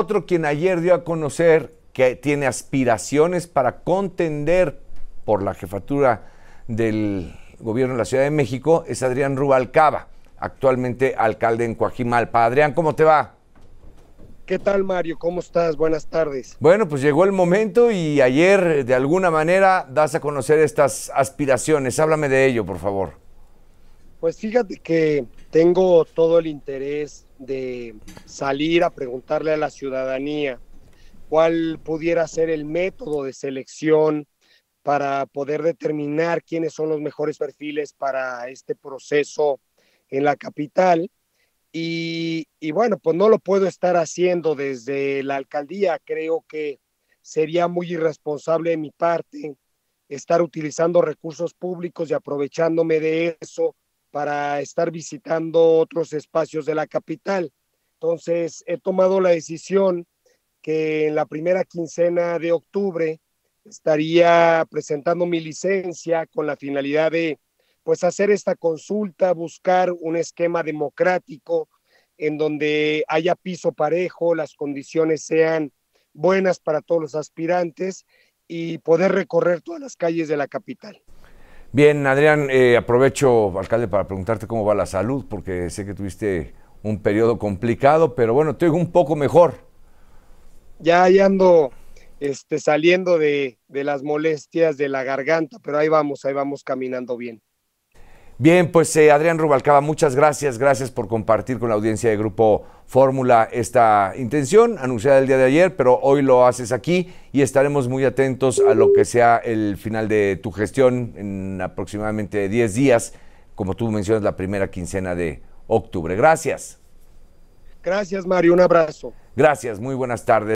otro quien ayer dio a conocer que tiene aspiraciones para contender por la jefatura del gobierno de la Ciudad de México es Adrián Rubalcaba, actualmente alcalde en Coajimalpa. Adrián, ¿cómo te va? ¿Qué tal, Mario? ¿Cómo estás? Buenas tardes. Bueno, pues llegó el momento y ayer de alguna manera das a conocer estas aspiraciones. Háblame de ello, por favor. Pues fíjate que tengo todo el interés de salir a preguntarle a la ciudadanía cuál pudiera ser el método de selección para poder determinar quiénes son los mejores perfiles para este proceso en la capital y, bueno, pues no lo puedo estar haciendo desde la alcaldía. Creo que sería muy irresponsable de mi parte estar utilizando recursos públicos y aprovechándome de eso para estar visitando otros espacios de la capital. Entonces, he tomado la decisión que en la primera quincena de octubre estaría presentando mi licencia con la finalidad de pues hacer esta consulta, buscar un esquema democrático en donde haya piso parejo, las condiciones sean buenas para todos los aspirantes y poder recorrer todas las calles de la capital. Bien, Adrián, eh, aprovecho, alcalde, para preguntarte cómo va la salud, porque sé que tuviste un periodo complicado, pero bueno, te oigo un poco mejor. Ya, ya ando este, saliendo de, de las molestias de la garganta, pero ahí vamos, ahí vamos caminando bien. Bien, pues eh, Adrián Rubalcaba, muchas gracias, gracias por compartir con la audiencia de Grupo Fórmula esta intención anunciada el día de ayer, pero hoy lo haces aquí y estaremos muy atentos a lo que sea el final de tu gestión en aproximadamente 10 días, como tú mencionas, la primera quincena de octubre. Gracias. Gracias, Mario, un abrazo. Gracias, muy buenas tardes.